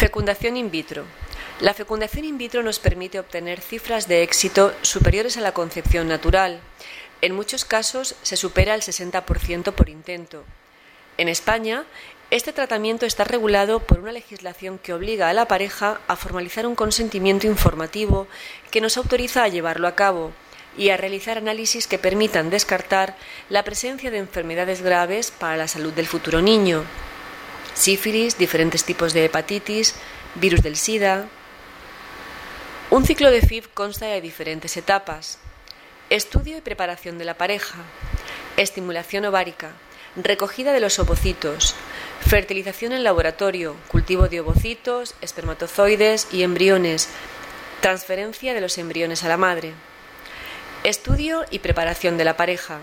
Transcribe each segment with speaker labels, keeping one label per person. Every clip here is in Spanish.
Speaker 1: Fecundación in vitro. La fecundación in vitro nos permite obtener cifras de éxito superiores a la concepción natural. En muchos casos se supera el 60% por intento. En España, este tratamiento está regulado por una legislación que obliga a la pareja a formalizar un consentimiento informativo que nos autoriza a llevarlo a cabo y a realizar análisis que permitan descartar la presencia de enfermedades graves para la salud del futuro niño sífilis, diferentes tipos de hepatitis, virus del SIDA. Un ciclo de FIV consta de diferentes etapas. Estudio y preparación de la pareja, estimulación ovárica, recogida de los ovocitos, fertilización en laboratorio, cultivo de ovocitos, espermatozoides y embriones, transferencia de los embriones a la madre. Estudio y preparación de la pareja,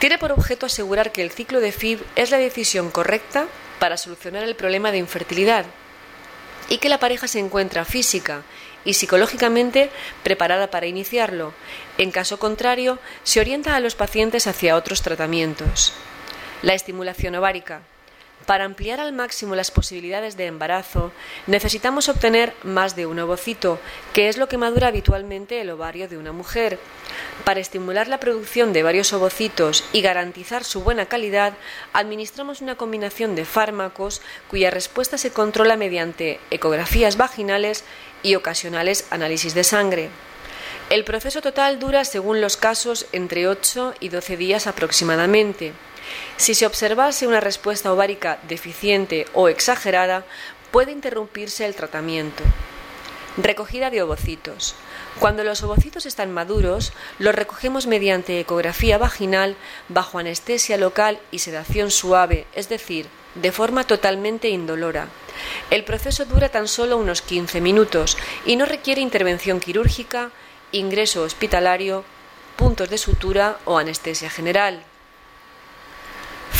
Speaker 1: tiene por objeto asegurar que el ciclo de FIB es la decisión correcta para solucionar el problema de infertilidad y que la pareja se encuentra física y psicológicamente preparada para iniciarlo. En caso contrario, se orienta a los pacientes hacia otros tratamientos. La estimulación ovárica. Para ampliar al máximo las posibilidades de embarazo, necesitamos obtener más de un ovocito, que es lo que madura habitualmente el ovario de una mujer. Para estimular la producción de varios ovocitos y garantizar su buena calidad, administramos una combinación de fármacos cuya respuesta se controla mediante ecografías vaginales y ocasionales análisis de sangre. El proceso total dura, según los casos, entre 8 y 12 días aproximadamente. Si se observase una respuesta ovárica deficiente o exagerada, puede interrumpirse el tratamiento. Recogida de ovocitos. Cuando los ovocitos están maduros, los recogemos mediante ecografía vaginal bajo anestesia local y sedación suave, es decir, de forma totalmente indolora. El proceso dura tan solo unos 15 minutos y no requiere intervención quirúrgica, ingreso hospitalario, puntos de sutura o anestesia general.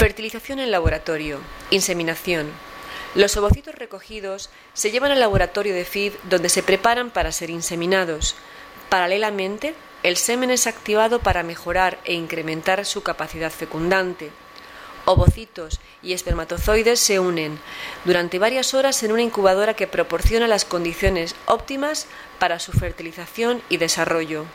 Speaker 1: Fertilización en laboratorio. Inseminación. Los ovocitos recogidos se llevan al laboratorio de FID donde se preparan para ser inseminados. Paralelamente, el semen es activado para mejorar e incrementar su capacidad fecundante. Ovocitos y espermatozoides se unen durante varias horas en una incubadora que proporciona las condiciones óptimas para su fertilización y desarrollo.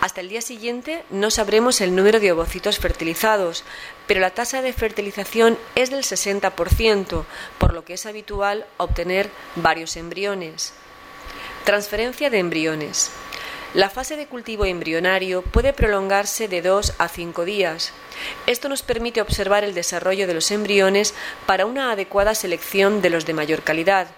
Speaker 1: Hasta el día siguiente no sabremos el número de ovocitos fertilizados, pero la tasa de fertilización es del 60%, por lo que es habitual obtener varios embriones. Transferencia de embriones. La fase de cultivo embrionario puede prolongarse de 2 a 5 días. Esto nos permite observar el desarrollo de los embriones para una adecuada selección de los de mayor calidad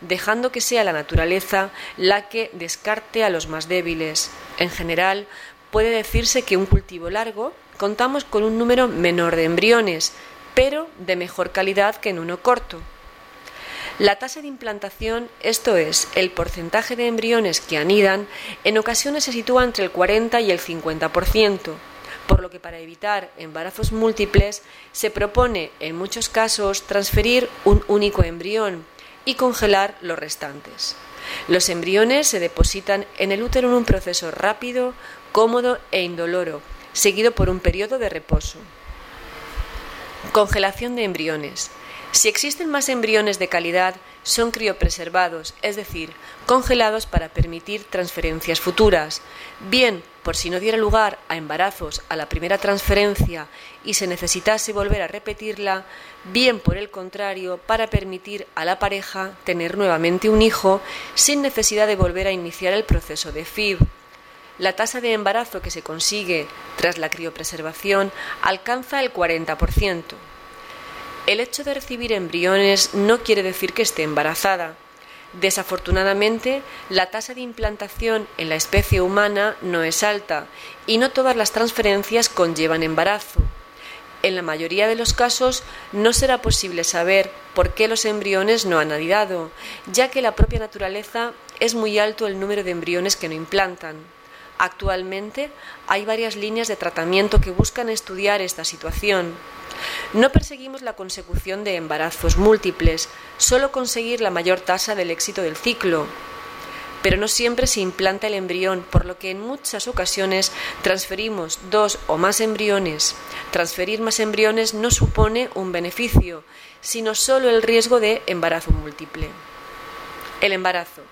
Speaker 1: dejando que sea la naturaleza la que descarte a los más débiles. En general, puede decirse que un cultivo largo contamos con un número menor de embriones, pero de mejor calidad que en uno corto. La tasa de implantación, esto es, el porcentaje de embriones que anidan, en ocasiones se sitúa entre el 40 y el 50%, por lo que para evitar embarazos múltiples se propone en muchos casos transferir un único embrión y congelar los restantes. Los embriones se depositan en el útero en un proceso rápido, cómodo e indoloro, seguido por un periodo de reposo. Congelación de embriones. Si existen más embriones de calidad, son criopreservados, es decir, congelados para permitir transferencias futuras, bien por si no diera lugar a embarazos a la primera transferencia y se necesitase volver a repetirla, bien por el contrario, para permitir a la pareja tener nuevamente un hijo sin necesidad de volver a iniciar el proceso de FIB. La tasa de embarazo que se consigue tras la criopreservación alcanza el 40%. El hecho de recibir embriones no quiere decir que esté embarazada. Desafortunadamente, la tasa de implantación en la especie humana no es alta y no todas las transferencias conllevan embarazo. En la mayoría de los casos no será posible saber por qué los embriones no han anidado, ya que la propia naturaleza es muy alto el número de embriones que no implantan. Actualmente hay varias líneas de tratamiento que buscan estudiar esta situación. No perseguimos la consecución de embarazos múltiples, solo conseguir la mayor tasa del éxito del ciclo. pero no siempre se implanta el embrión, por lo que en muchas ocasiones transferimos dos o más embriones. Transferir más embriones no supone un beneficio, sino solo el riesgo de embarazo múltiple. El embarazo.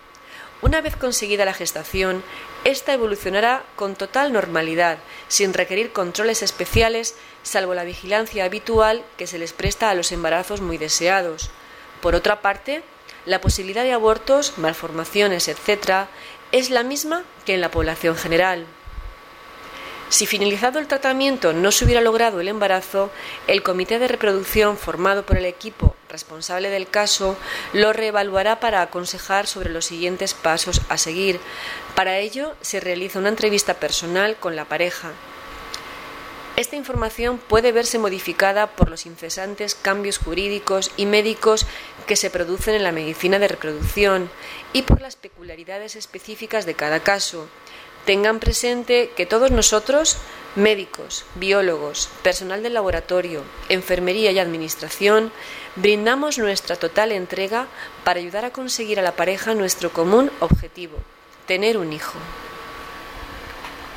Speaker 1: Una vez conseguida la gestación, esta evolucionará con total normalidad, sin requerir controles especiales, salvo la vigilancia habitual que se les presta a los embarazos muy deseados. Por otra parte, la posibilidad de abortos, malformaciones, etc., es la misma que en la población general. Si finalizado el tratamiento no se hubiera logrado el embarazo, el comité de reproducción formado por el equipo responsable del caso lo reevaluará para aconsejar sobre los siguientes pasos a seguir. Para ello se realiza una entrevista personal con la pareja. Esta información puede verse modificada por los incesantes cambios jurídicos y médicos que se producen en la medicina de reproducción y por las peculiaridades específicas de cada caso. Tengan presente que todos nosotros, médicos, biólogos, personal del laboratorio, enfermería y administración, brindamos nuestra total entrega para ayudar a conseguir a la pareja nuestro común objetivo, tener un hijo.